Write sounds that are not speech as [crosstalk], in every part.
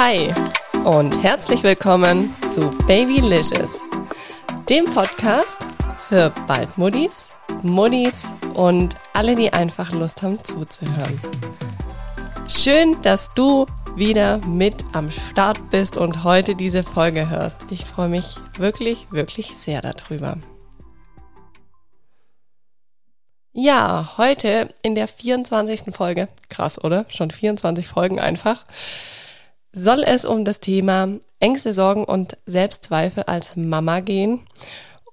Hi und herzlich willkommen zu Babylicious, dem Podcast für bald Muddis, Muddis und alle, die einfach Lust haben zuzuhören. Schön, dass du wieder mit am Start bist und heute diese Folge hörst. Ich freue mich wirklich, wirklich sehr darüber. Ja, heute in der 24. Folge, krass, oder? Schon 24 Folgen einfach, soll es um das Thema Ängste, Sorgen und Selbstzweifel als Mama gehen.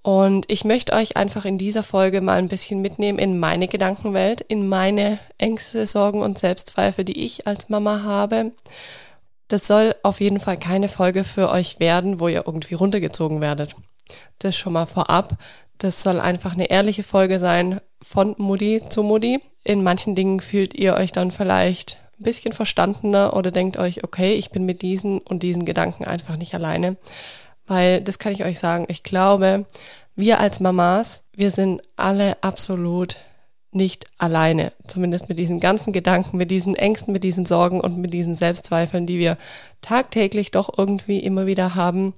Und ich möchte euch einfach in dieser Folge mal ein bisschen mitnehmen in meine Gedankenwelt, in meine Ängste, Sorgen und Selbstzweifel, die ich als Mama habe. Das soll auf jeden Fall keine Folge für euch werden, wo ihr irgendwie runtergezogen werdet. Das schon mal vorab. Das soll einfach eine ehrliche Folge sein von Mutti zu Mutti. In manchen Dingen fühlt ihr euch dann vielleicht ein bisschen verstandener oder denkt euch, okay, ich bin mit diesen und diesen Gedanken einfach nicht alleine. Weil, das kann ich euch sagen, ich glaube, wir als Mamas, wir sind alle absolut nicht alleine. Zumindest mit diesen ganzen Gedanken, mit diesen Ängsten, mit diesen Sorgen und mit diesen Selbstzweifeln, die wir tagtäglich doch irgendwie immer wieder haben,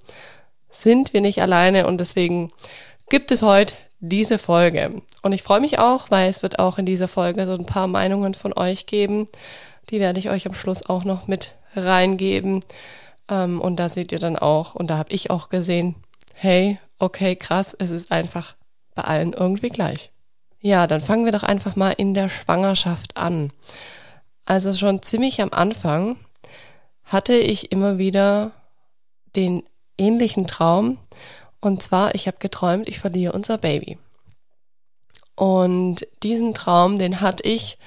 sind wir nicht alleine und deswegen gibt es heute diese Folge. Und ich freue mich auch, weil es wird auch in dieser Folge so ein paar Meinungen von euch geben. Die werde ich euch am Schluss auch noch mit reingeben. Ähm, und da seht ihr dann auch, und da habe ich auch gesehen, hey, okay, krass, es ist einfach bei allen irgendwie gleich. Ja, dann fangen wir doch einfach mal in der Schwangerschaft an. Also schon ziemlich am Anfang hatte ich immer wieder den ähnlichen Traum. Und zwar, ich habe geträumt, ich verliere unser Baby. Und diesen Traum, den hatte ich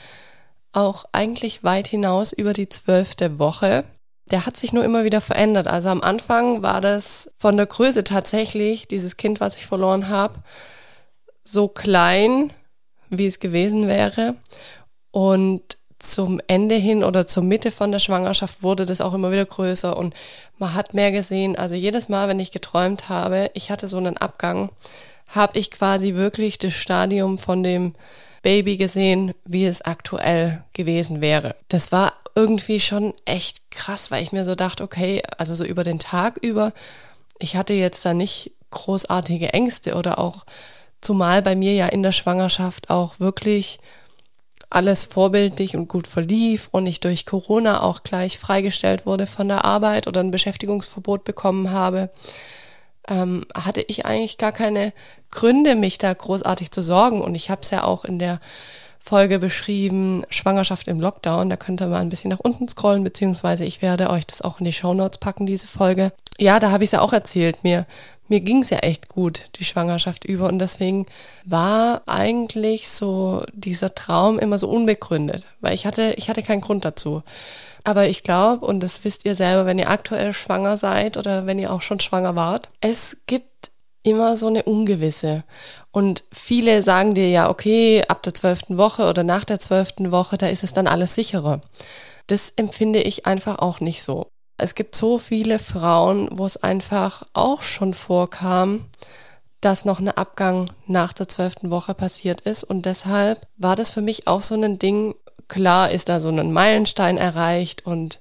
auch eigentlich weit hinaus über die zwölfte Woche. Der hat sich nur immer wieder verändert. Also am Anfang war das von der Größe tatsächlich, dieses Kind, was ich verloren habe, so klein, wie es gewesen wäre. Und zum Ende hin oder zur Mitte von der Schwangerschaft wurde das auch immer wieder größer und man hat mehr gesehen. Also jedes Mal, wenn ich geträumt habe, ich hatte so einen Abgang, habe ich quasi wirklich das Stadium von dem Baby gesehen, wie es aktuell gewesen wäre. Das war irgendwie schon echt krass, weil ich mir so dachte, okay, also so über den Tag über, ich hatte jetzt da nicht großartige Ängste oder auch zumal bei mir ja in der Schwangerschaft auch wirklich alles vorbildlich und gut verlief und ich durch Corona auch gleich freigestellt wurde von der Arbeit oder ein Beschäftigungsverbot bekommen habe, ähm, hatte ich eigentlich gar keine Gründe, mich da großartig zu sorgen. Und ich habe es ja auch in der Folge beschrieben, Schwangerschaft im Lockdown. Da könnt ihr mal ein bisschen nach unten scrollen, beziehungsweise ich werde euch das auch in die Show Notes packen, diese Folge. Ja, da habe ich es ja auch erzählt. Mir, mir ging es ja echt gut, die Schwangerschaft über. Und deswegen war eigentlich so dieser Traum immer so unbegründet, weil ich hatte, ich hatte keinen Grund dazu. Aber ich glaube, und das wisst ihr selber, wenn ihr aktuell schwanger seid oder wenn ihr auch schon schwanger wart, es gibt immer so eine Ungewisse. Und viele sagen dir ja, okay, ab der zwölften Woche oder nach der zwölften Woche, da ist es dann alles sicherer. Das empfinde ich einfach auch nicht so. Es gibt so viele Frauen, wo es einfach auch schon vorkam, dass noch ein Abgang nach der zwölften Woche passiert ist. Und deshalb war das für mich auch so ein Ding, klar ist da so ein Meilenstein erreicht und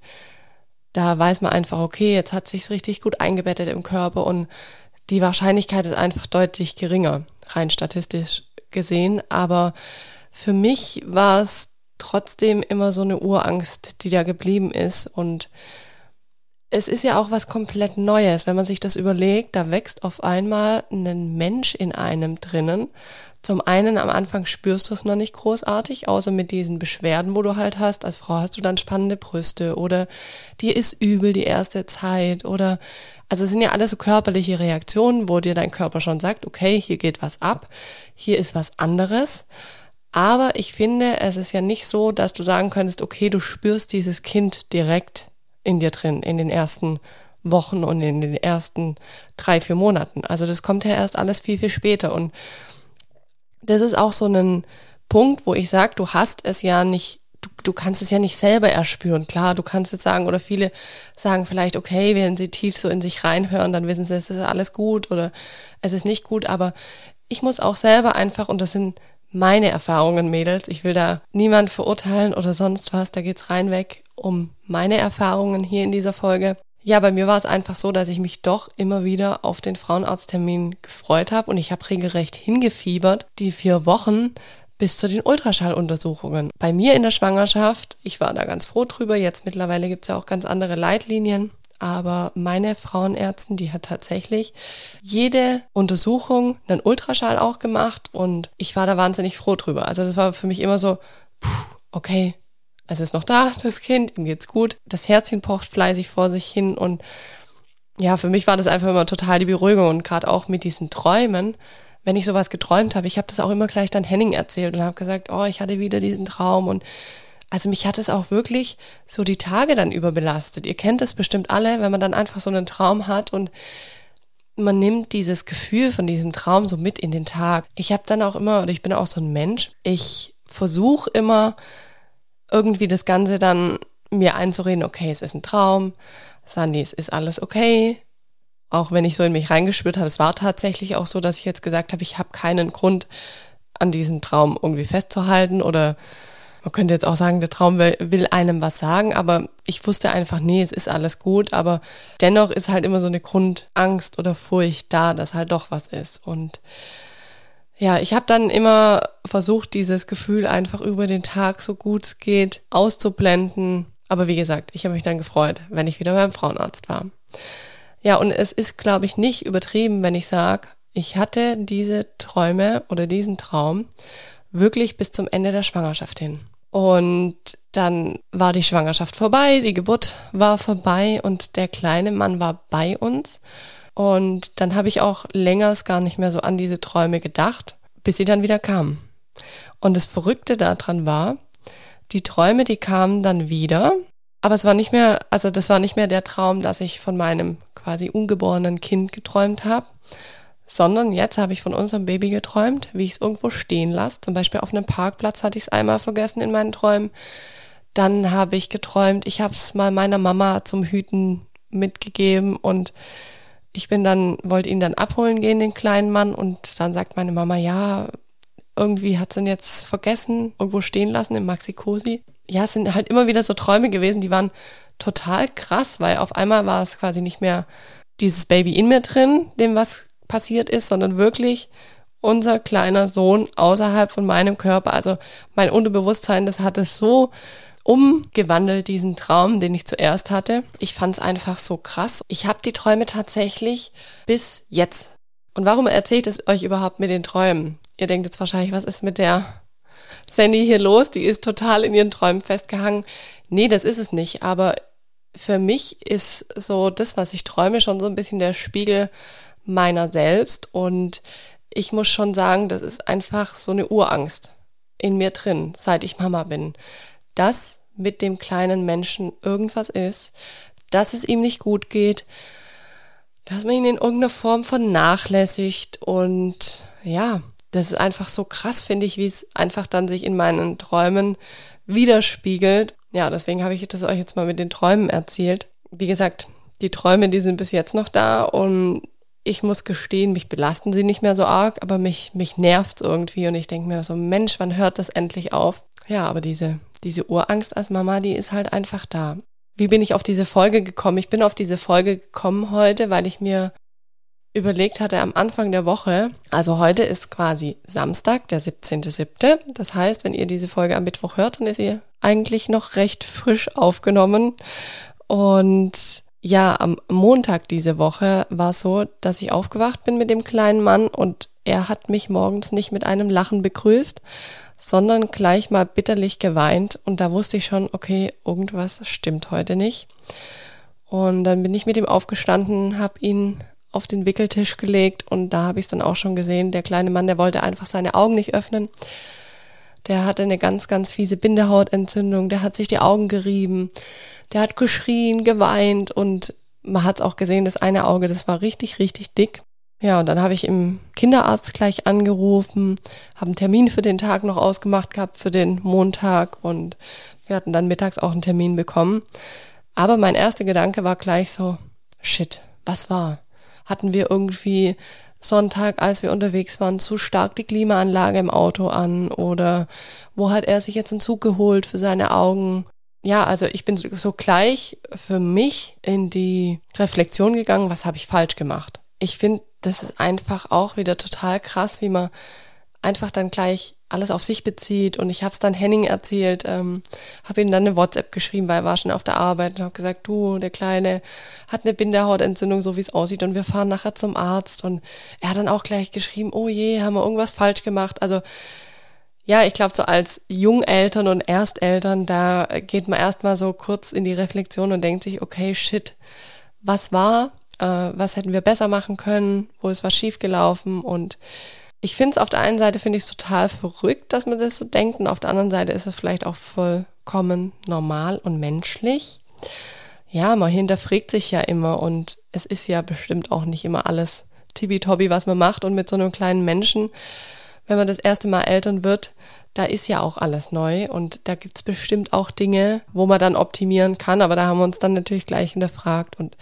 da weiß man einfach, okay, jetzt hat sich's richtig gut eingebettet im Körper und die Wahrscheinlichkeit ist einfach deutlich geringer, rein statistisch gesehen. Aber für mich war es trotzdem immer so eine Urangst, die da geblieben ist. Und es ist ja auch was komplett Neues, wenn man sich das überlegt, da wächst auf einmal ein Mensch in einem drinnen zum einen am Anfang spürst du es noch nicht großartig, außer mit diesen Beschwerden, wo du halt hast. Als Frau hast du dann spannende Brüste oder dir ist übel die erste Zeit oder also es sind ja alles so körperliche Reaktionen, wo dir dein Körper schon sagt, okay, hier geht was ab, hier ist was anderes. Aber ich finde, es ist ja nicht so, dass du sagen könntest, okay, du spürst dieses Kind direkt in dir drin, in den ersten Wochen und in den ersten drei, vier Monaten. Also das kommt ja erst alles viel, viel später. Und das ist auch so ein Punkt, wo ich sage, du hast es ja nicht, du, du kannst es ja nicht selber erspüren. Klar, du kannst jetzt sagen, oder viele sagen vielleicht, okay, wenn sie tief so in sich reinhören, dann wissen sie, es ist alles gut oder es ist nicht gut, aber ich muss auch selber einfach, und das sind meine Erfahrungen, Mädels. Ich will da niemand verurteilen oder sonst was. Da geht's reinweg um meine Erfahrungen hier in dieser Folge. Ja, bei mir war es einfach so, dass ich mich doch immer wieder auf den Frauenarzttermin gefreut habe und ich habe regelrecht hingefiebert, die vier Wochen bis zu den Ultraschalluntersuchungen. Bei mir in der Schwangerschaft, ich war da ganz froh drüber, jetzt mittlerweile gibt's ja auch ganz andere Leitlinien, aber meine Frauenärztin, die hat tatsächlich jede Untersuchung einen Ultraschall auch gemacht und ich war da wahnsinnig froh drüber. Also das war für mich immer so, puh, okay, es ist noch da, [laughs] das Kind, ihm geht's gut, das Herzchen pocht fleißig vor sich hin und ja, für mich war das einfach immer total die Beruhigung und gerade auch mit diesen Träumen, wenn ich sowas geträumt habe, ich habe das auch immer gleich dann Henning erzählt und habe gesagt, oh, ich hatte wieder diesen Traum und also mich hat es auch wirklich so die Tage dann überbelastet. Ihr kennt das bestimmt alle, wenn man dann einfach so einen Traum hat und man nimmt dieses Gefühl von diesem Traum so mit in den Tag. Ich habe dann auch immer, oder ich bin auch so ein Mensch, ich versuche immer irgendwie das Ganze dann mir einzureden, okay, es ist ein Traum, Sandy, es ist alles okay. Auch wenn ich so in mich reingespürt habe, es war tatsächlich auch so, dass ich jetzt gesagt habe, ich habe keinen Grund, an diesen Traum irgendwie festzuhalten oder man könnte jetzt auch sagen, der Traum will, einem was sagen, aber ich wusste einfach, nee, es ist alles gut, aber dennoch ist halt immer so eine Grundangst oder Furcht da, dass halt doch was ist. Und ja, ich habe dann immer versucht, dieses Gefühl einfach über den Tag so gut es geht auszublenden. Aber wie gesagt, ich habe mich dann gefreut, wenn ich wieder beim Frauenarzt war. Ja, und es ist, glaube ich, nicht übertrieben, wenn ich sage, ich hatte diese Träume oder diesen Traum wirklich bis zum Ende der Schwangerschaft hin. Und dann war die Schwangerschaft vorbei, die Geburt war vorbei und der kleine Mann war bei uns. Und dann habe ich auch längers gar nicht mehr so an diese Träume gedacht, bis sie dann wieder kamen. Und das Verrückte daran war, die Träume, die kamen dann wieder, aber es war nicht mehr, also das war nicht mehr der Traum, dass ich von meinem quasi ungeborenen Kind geträumt habe, sondern jetzt habe ich von unserem Baby geträumt, wie ich es irgendwo stehen lasse. Zum Beispiel auf einem Parkplatz hatte ich es einmal vergessen in meinen Träumen. Dann habe ich geträumt, ich habe es mal meiner Mama zum Hüten mitgegeben und ich bin dann, wollte ihn dann abholen gehen, den kleinen Mann, und dann sagt meine Mama, ja, irgendwie hat sie ihn jetzt vergessen, irgendwo stehen lassen im Maxi-Cosi. Ja, es sind halt immer wieder so Träume gewesen, die waren total krass, weil auf einmal war es quasi nicht mehr dieses Baby in mir drin, dem was passiert ist, sondern wirklich unser kleiner Sohn außerhalb von meinem Körper. Also mein Unterbewusstsein, das hat es so umgewandelt, diesen Traum, den ich zuerst hatte. Ich fand es einfach so krass. Ich habe die Träume tatsächlich bis jetzt. Und warum erzähle ich das euch überhaupt mit den Träumen? Ihr denkt jetzt wahrscheinlich, was ist mit der Sandy hier los? Die ist total in ihren Träumen festgehangen. Nee, das ist es nicht. Aber für mich ist so das, was ich träume, schon so ein bisschen der Spiegel meiner selbst. Und ich muss schon sagen, das ist einfach so eine Urangst in mir drin, seit ich Mama bin. Das mit dem kleinen Menschen irgendwas ist, dass es ihm nicht gut geht, dass man ihn in irgendeiner Form vernachlässigt und ja, das ist einfach so krass, finde ich, wie es einfach dann sich in meinen Träumen widerspiegelt. Ja, deswegen habe ich das euch jetzt mal mit den Träumen erzählt. Wie gesagt, die Träume, die sind bis jetzt noch da und ich muss gestehen, mich belasten sie nicht mehr so arg, aber mich, mich nervt irgendwie und ich denke mir so, Mensch, wann hört das endlich auf? Ja, aber diese diese Urangst als Mama, die ist halt einfach da. Wie bin ich auf diese Folge gekommen? Ich bin auf diese Folge gekommen heute, weil ich mir überlegt hatte am Anfang der Woche, also heute ist quasi Samstag, der 17.07. Das heißt, wenn ihr diese Folge am Mittwoch hört, dann ist sie eigentlich noch recht frisch aufgenommen. Und ja, am Montag diese Woche war es so, dass ich aufgewacht bin mit dem kleinen Mann und er hat mich morgens nicht mit einem Lachen begrüßt, sondern gleich mal bitterlich geweint und da wusste ich schon, okay, irgendwas stimmt heute nicht. Und dann bin ich mit ihm aufgestanden, habe ihn auf den Wickeltisch gelegt und da habe ich es dann auch schon gesehen. Der kleine Mann, der wollte einfach seine Augen nicht öffnen. Der hatte eine ganz, ganz fiese Bindehautentzündung, der hat sich die Augen gerieben, der hat geschrien, geweint und man hat es auch gesehen, das eine Auge, das war richtig, richtig dick. Ja, und dann habe ich im Kinderarzt gleich angerufen, habe einen Termin für den Tag noch ausgemacht gehabt, für den Montag und wir hatten dann mittags auch einen Termin bekommen. Aber mein erster Gedanke war gleich so, shit, was war? Hatten wir irgendwie Sonntag, als wir unterwegs waren, zu stark die Klimaanlage im Auto an oder wo hat er sich jetzt einen Zug geholt für seine Augen? Ja, also ich bin so gleich für mich in die Reflexion gegangen, was habe ich falsch gemacht? Ich finde, das ist einfach auch wieder total krass, wie man einfach dann gleich alles auf sich bezieht. Und ich habe es dann Henning erzählt, ähm, habe ihm dann eine WhatsApp geschrieben, weil er war schon auf der Arbeit und habe gesagt, du, der Kleine hat eine Binderhautentzündung, so wie es aussieht, und wir fahren nachher zum Arzt. Und er hat dann auch gleich geschrieben, oh je, haben wir irgendwas falsch gemacht. Also ja, ich glaube, so als Jungeltern und Ersteltern, da geht man erstmal so kurz in die Reflexion und denkt sich, okay, shit, was war? Äh, was hätten wir besser machen können? Wo ist was schiefgelaufen? Und ich finde es auf der einen Seite finde ich es total verrückt, dass man das so denkt und auf der anderen Seite ist es vielleicht auch vollkommen normal und menschlich. Ja, man hinterfragt sich ja immer und es ist ja bestimmt auch nicht immer alles tibi-tobi, was man macht. Und mit so einem kleinen Menschen, wenn man das erste Mal Eltern wird, da ist ja auch alles neu. Und da gibt's bestimmt auch Dinge, wo man dann optimieren kann, aber da haben wir uns dann natürlich gleich hinterfragt. Und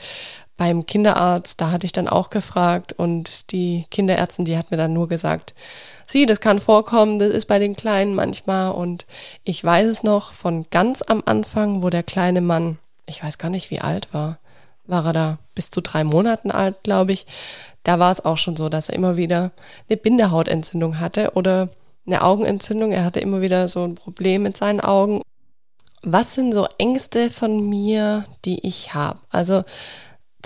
beim Kinderarzt, da hatte ich dann auch gefragt und die Kinderärztin, die hat mir dann nur gesagt, sie, das kann vorkommen, das ist bei den Kleinen manchmal und ich weiß es noch von ganz am Anfang, wo der kleine Mann, ich weiß gar nicht wie alt war, war er da bis zu drei Monaten alt, glaube ich, da war es auch schon so, dass er immer wieder eine Bindehautentzündung hatte oder eine Augenentzündung. Er hatte immer wieder so ein Problem mit seinen Augen. Was sind so Ängste von mir, die ich habe? Also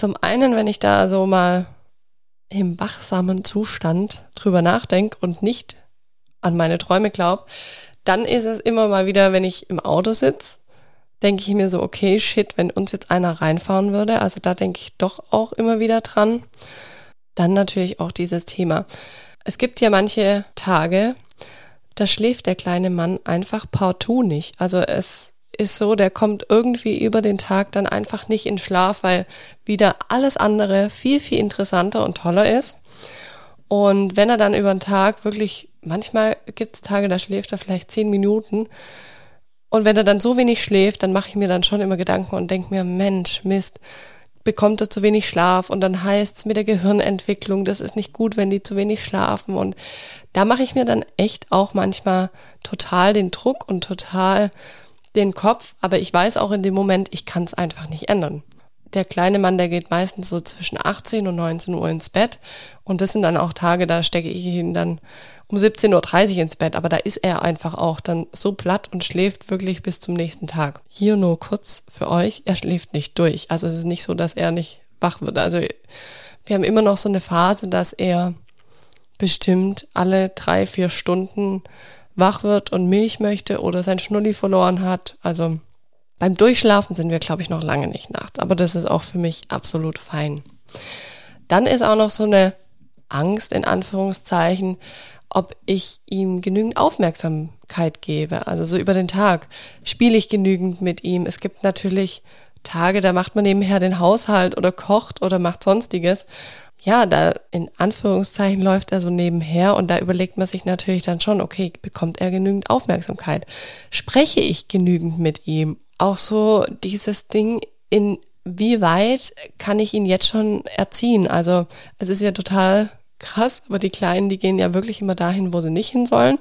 zum einen, wenn ich da so mal im wachsamen Zustand drüber nachdenke und nicht an meine Träume glaube, dann ist es immer mal wieder, wenn ich im Auto sitze, denke ich mir so, okay, shit, wenn uns jetzt einer reinfahren würde, also da denke ich doch auch immer wieder dran. Dann natürlich auch dieses Thema. Es gibt ja manche Tage, da schläft der kleine Mann einfach partout nicht. Also es ist so, der kommt irgendwie über den Tag dann einfach nicht in Schlaf, weil wieder alles andere viel, viel interessanter und toller ist. Und wenn er dann über den Tag wirklich, manchmal gibt es Tage, da schläft er vielleicht zehn Minuten. Und wenn er dann so wenig schläft, dann mache ich mir dann schon immer Gedanken und denke mir, Mensch, Mist, bekommt er zu wenig Schlaf und dann heißt es mit der Gehirnentwicklung, das ist nicht gut, wenn die zu wenig schlafen. Und da mache ich mir dann echt auch manchmal total den Druck und total den Kopf, aber ich weiß auch in dem Moment, ich kann es einfach nicht ändern. Der kleine Mann, der geht meistens so zwischen 18 und 19 Uhr ins Bett und das sind dann auch Tage, da stecke ich ihn dann um 17.30 Uhr ins Bett, aber da ist er einfach auch dann so platt und schläft wirklich bis zum nächsten Tag. Hier nur kurz für euch, er schläft nicht durch. Also es ist nicht so, dass er nicht wach wird. Also wir haben immer noch so eine Phase, dass er bestimmt alle drei, vier Stunden wach wird und Milch möchte oder sein Schnulli verloren hat. Also beim Durchschlafen sind wir, glaube ich, noch lange nicht nachts. Aber das ist auch für mich absolut fein. Dann ist auch noch so eine Angst in Anführungszeichen, ob ich ihm genügend Aufmerksamkeit gebe. Also so über den Tag spiele ich genügend mit ihm. Es gibt natürlich Tage, da macht man nebenher den Haushalt oder kocht oder macht sonstiges ja, da in Anführungszeichen läuft er so nebenher und da überlegt man sich natürlich dann schon, okay, bekommt er genügend Aufmerksamkeit? Spreche ich genügend mit ihm? Auch so dieses Ding, in wie weit kann ich ihn jetzt schon erziehen? Also es ist ja total krass, aber die Kleinen, die gehen ja wirklich immer dahin, wo sie nicht hin sollen.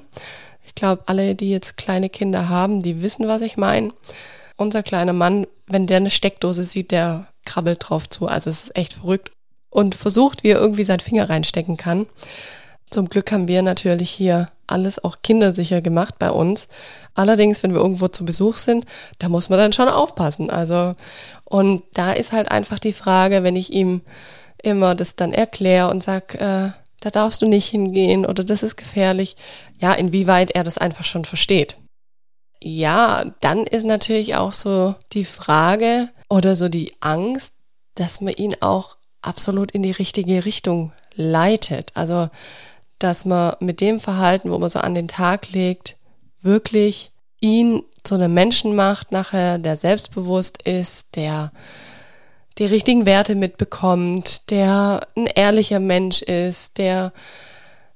Ich glaube, alle, die jetzt kleine Kinder haben, die wissen, was ich meine. Unser kleiner Mann, wenn der eine Steckdose sieht, der krabbelt drauf zu. Also es ist echt verrückt und versucht, wie er irgendwie seinen Finger reinstecken kann. Zum Glück haben wir natürlich hier alles auch kindersicher gemacht bei uns. Allerdings, wenn wir irgendwo zu Besuch sind, da muss man dann schon aufpassen. Also, und da ist halt einfach die Frage, wenn ich ihm immer das dann erkläre und sag, äh, da darfst du nicht hingehen oder das ist gefährlich, ja, inwieweit er das einfach schon versteht. Ja, dann ist natürlich auch so die Frage oder so die Angst, dass man ihn auch absolut in die richtige Richtung leitet. Also, dass man mit dem Verhalten, wo man so an den Tag legt, wirklich ihn zu einem Menschen macht nachher, der selbstbewusst ist, der die richtigen Werte mitbekommt, der ein ehrlicher Mensch ist, der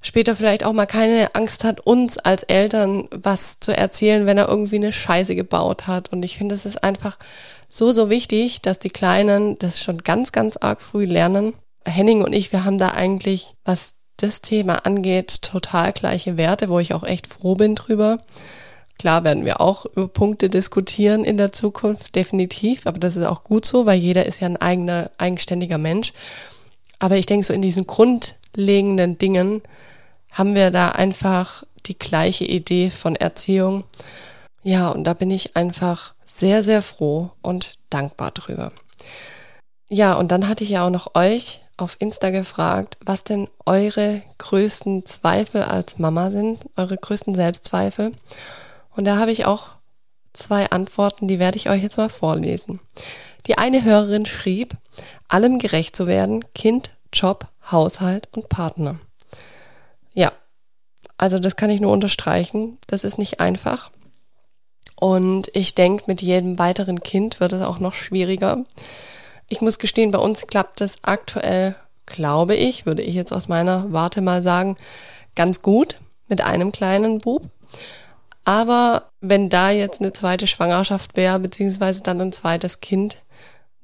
später vielleicht auch mal keine Angst hat, uns als Eltern was zu erzählen, wenn er irgendwie eine Scheiße gebaut hat. Und ich finde, es ist einfach so, so wichtig, dass die Kleinen das schon ganz, ganz arg früh lernen, Henning und ich, wir haben da eigentlich, was das Thema angeht, total gleiche Werte, wo ich auch echt froh bin drüber. Klar werden wir auch über Punkte diskutieren in der Zukunft, definitiv, aber das ist auch gut so, weil jeder ist ja ein eigener, eigenständiger Mensch. Aber ich denke, so in diesen grundlegenden Dingen haben wir da einfach die gleiche Idee von Erziehung. Ja, und da bin ich einfach sehr, sehr froh und dankbar drüber. Ja, und dann hatte ich ja auch noch euch auf Insta gefragt, was denn eure größten Zweifel als Mama sind, eure größten Selbstzweifel. Und da habe ich auch zwei Antworten, die werde ich euch jetzt mal vorlesen. Die eine Hörerin schrieb, allem gerecht zu werden, Kind, Job, Haushalt und Partner. Ja, also das kann ich nur unterstreichen. Das ist nicht einfach. Und ich denke, mit jedem weiteren Kind wird es auch noch schwieriger. Ich muss gestehen, bei uns klappt das aktuell, glaube ich, würde ich jetzt aus meiner Warte mal sagen, ganz gut mit einem kleinen Bub. Aber wenn da jetzt eine zweite Schwangerschaft wäre, beziehungsweise dann ein zweites Kind,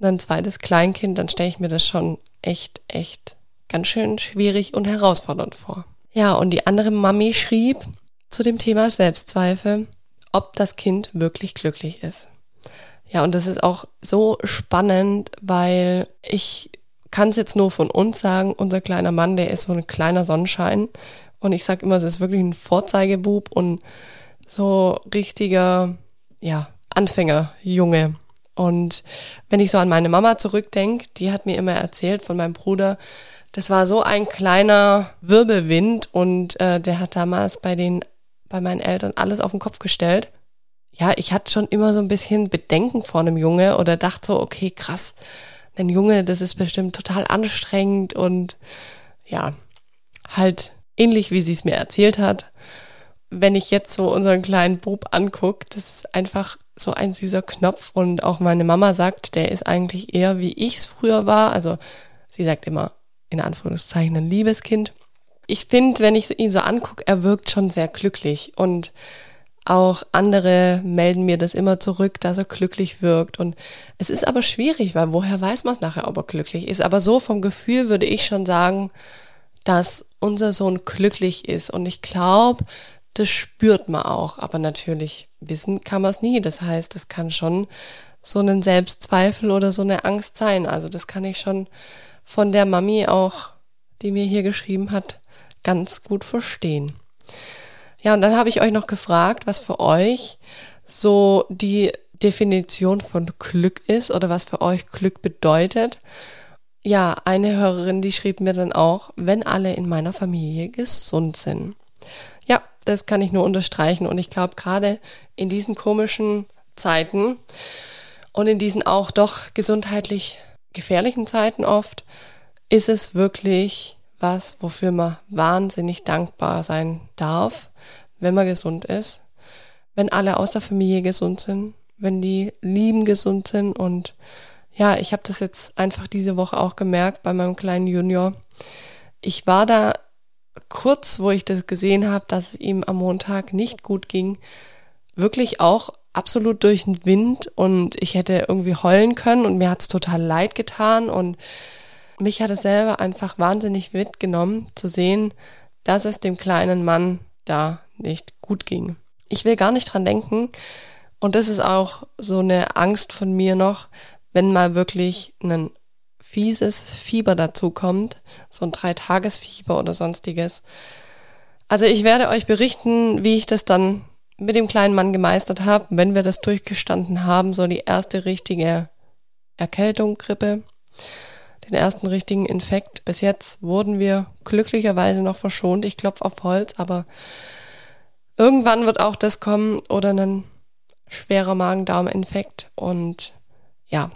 ein zweites Kleinkind, dann stelle ich mir das schon echt, echt ganz schön schwierig und herausfordernd vor. Ja, und die andere Mami schrieb zu dem Thema Selbstzweifel, ob das Kind wirklich glücklich ist. Ja, und das ist auch so spannend, weil ich kann es jetzt nur von uns sagen, unser kleiner Mann, der ist so ein kleiner Sonnenschein. Und ich sage immer, es ist wirklich ein Vorzeigebub und so richtiger, ja, Anfängerjunge. Und wenn ich so an meine Mama zurückdenke, die hat mir immer erzählt von meinem Bruder, das war so ein kleiner Wirbelwind und äh, der hat damals bei den, bei meinen Eltern alles auf den Kopf gestellt. Ja, ich hatte schon immer so ein bisschen Bedenken vor einem Junge oder dachte so, okay, krass, ein Junge, das ist bestimmt total anstrengend und ja, halt ähnlich wie sie es mir erzählt hat. Wenn ich jetzt so unseren kleinen Bub angucke, das ist einfach so ein süßer Knopf und auch meine Mama sagt, der ist eigentlich eher wie ich es früher war. Also sie sagt immer in Anführungszeichen ein Liebeskind. Ich finde, wenn ich ihn so angucke, er wirkt schon sehr glücklich und auch andere melden mir das immer zurück, dass er glücklich wirkt. Und es ist aber schwierig, weil woher weiß man es nachher, ob er glücklich ist? Aber so vom Gefühl würde ich schon sagen, dass unser Sohn glücklich ist. Und ich glaube, das spürt man auch. Aber natürlich wissen kann man es nie. Das heißt, es kann schon so ein Selbstzweifel oder so eine Angst sein. Also das kann ich schon von der Mami auch, die mir hier geschrieben hat, ganz gut verstehen. Ja, und dann habe ich euch noch gefragt, was für euch so die Definition von Glück ist oder was für euch Glück bedeutet. Ja, eine Hörerin, die schrieb mir dann auch, wenn alle in meiner Familie gesund sind. Ja, das kann ich nur unterstreichen und ich glaube gerade in diesen komischen Zeiten und in diesen auch doch gesundheitlich gefährlichen Zeiten oft ist es wirklich was, wofür man wahnsinnig dankbar sein darf, wenn man gesund ist, wenn alle aus der Familie gesund sind, wenn die Lieben gesund sind. Und ja, ich habe das jetzt einfach diese Woche auch gemerkt bei meinem kleinen Junior. Ich war da kurz, wo ich das gesehen habe, dass es ihm am Montag nicht gut ging, wirklich auch absolut durch den Wind. Und ich hätte irgendwie heulen können und mir hat's total leid getan. Und mich hat es selber einfach wahnsinnig mitgenommen zu sehen, dass es dem kleinen Mann da nicht gut ging. Ich will gar nicht dran denken und das ist auch so eine Angst von mir noch, wenn mal wirklich ein fieses Fieber dazu kommt, so ein Dreitagesfieber oder sonstiges. Also ich werde euch berichten, wie ich das dann mit dem kleinen Mann gemeistert habe, wenn wir das durchgestanden haben, so die erste richtige Erkältung, Grippe, den ersten richtigen Infekt. Bis jetzt wurden wir glücklicherweise noch verschont. Ich klopfe auf Holz, aber irgendwann wird auch das kommen oder ein schwerer Magen-Darm-Infekt. Und ja,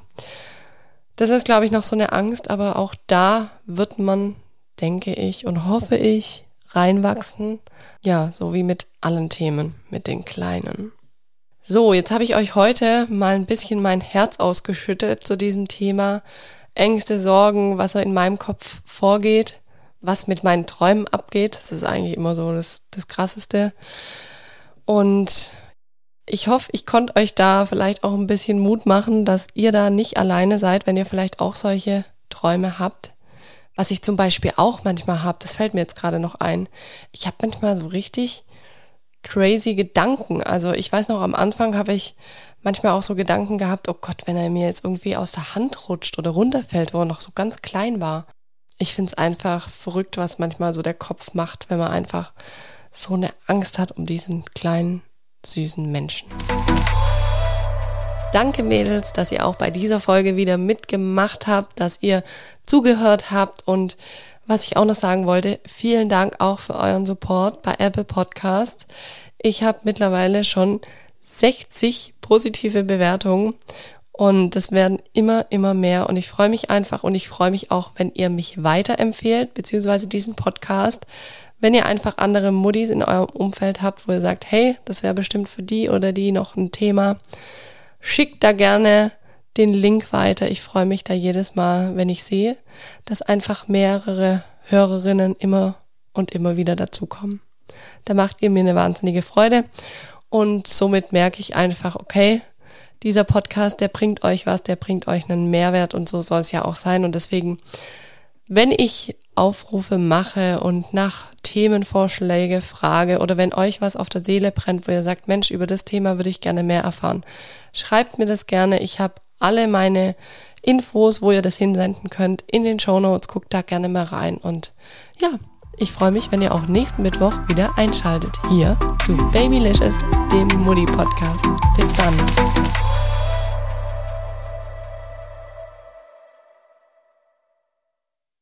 das ist, glaube ich, noch so eine Angst, aber auch da wird man, denke ich und hoffe ich, reinwachsen. Ja, so wie mit allen Themen, mit den kleinen. So, jetzt habe ich euch heute mal ein bisschen mein Herz ausgeschüttet zu diesem Thema. Ängste, Sorgen, was so in meinem Kopf vorgeht, was mit meinen Träumen abgeht. Das ist eigentlich immer so das, das Krasseste. Und ich hoffe, ich konnte euch da vielleicht auch ein bisschen Mut machen, dass ihr da nicht alleine seid, wenn ihr vielleicht auch solche Träume habt Was ich zum Beispiel auch manchmal habe, das fällt mir jetzt gerade noch ein. Ich habe manchmal so richtig crazy Gedanken. Also ich weiß noch, am Anfang habe ich manchmal auch so Gedanken gehabt, oh Gott, wenn er mir jetzt irgendwie aus der Hand rutscht oder runterfällt, wo er noch so ganz klein war. Ich finde es einfach verrückt, was manchmal so der Kopf macht, wenn man einfach so eine Angst hat um diesen kleinen, süßen Menschen. Danke Mädels, dass ihr auch bei dieser Folge wieder mitgemacht habt, dass ihr zugehört habt und was ich auch noch sagen wollte, vielen Dank auch für euren Support bei Apple Podcast. Ich habe mittlerweile schon 60 positive Bewertungen und das werden immer, immer mehr und ich freue mich einfach und ich freue mich auch, wenn ihr mich weiterempfehlt, beziehungsweise diesen Podcast, wenn ihr einfach andere Muddis in eurem Umfeld habt, wo ihr sagt, hey, das wäre bestimmt für die oder die noch ein Thema, schickt da gerne den Link weiter. Ich freue mich da jedes Mal, wenn ich sehe, dass einfach mehrere Hörerinnen immer und immer wieder dazukommen. Da macht ihr mir eine wahnsinnige Freude und somit merke ich einfach, okay, dieser Podcast, der bringt euch was, der bringt euch einen Mehrwert und so soll es ja auch sein und deswegen, wenn ich Aufrufe mache und nach Themenvorschläge frage oder wenn euch was auf der Seele brennt, wo ihr sagt, Mensch, über das Thema würde ich gerne mehr erfahren, schreibt mir das gerne. Ich habe alle meine Infos, wo ihr das hinsenden könnt, in den Show Notes. Guckt da gerne mal rein. Und ja, ich freue mich, wenn ihr auch nächsten Mittwoch wieder einschaltet hier zu Babylicious, dem Mutti Podcast. Bis dann.